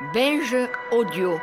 Binge audio.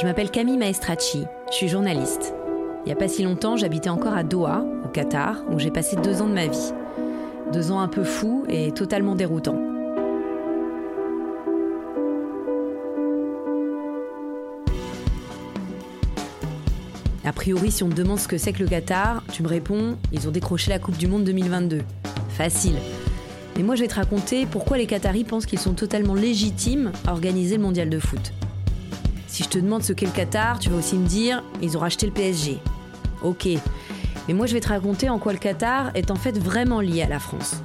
Je m'appelle Camille Maestracci, je suis journaliste. Il n'y a pas si longtemps, j'habitais encore à Doha, au Qatar, où j'ai passé deux ans de ma vie. Deux ans un peu fous et totalement déroutants. A priori, si on te demande ce que c'est que le Qatar, tu me réponds ils ont décroché la Coupe du Monde 2022. Facile. Mais moi, je vais te raconter pourquoi les Qataris pensent qu'ils sont totalement légitimes à organiser le mondial de foot. Si je te demande ce qu'est le Qatar, tu vas aussi me dire ils ont racheté le PSG. Ok. Mais moi, je vais te raconter en quoi le Qatar est en fait vraiment lié à la France.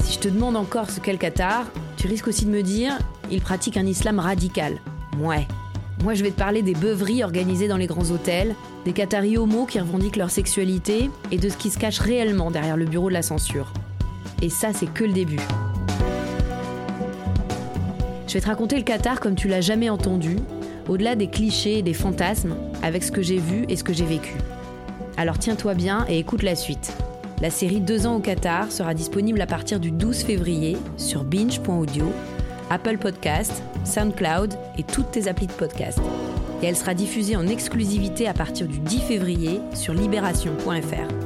Si je te demande encore ce qu'est le Qatar, tu risques aussi de me dire ils pratiquent un islam radical. Ouais. Moi, je vais te parler des beuveries organisées dans les grands hôtels, des Qataris homos qui revendiquent leur sexualité et de ce qui se cache réellement derrière le bureau de la censure. Et ça, c'est que le début. Je vais te raconter le Qatar comme tu l'as jamais entendu, au-delà des clichés et des fantasmes, avec ce que j'ai vu et ce que j'ai vécu. Alors tiens-toi bien et écoute la suite. La série 2 ans au Qatar sera disponible à partir du 12 février sur binge.audio, Apple Podcast, SoundCloud et toutes tes applis de podcast. Et elle sera diffusée en exclusivité à partir du 10 février sur libération.fr.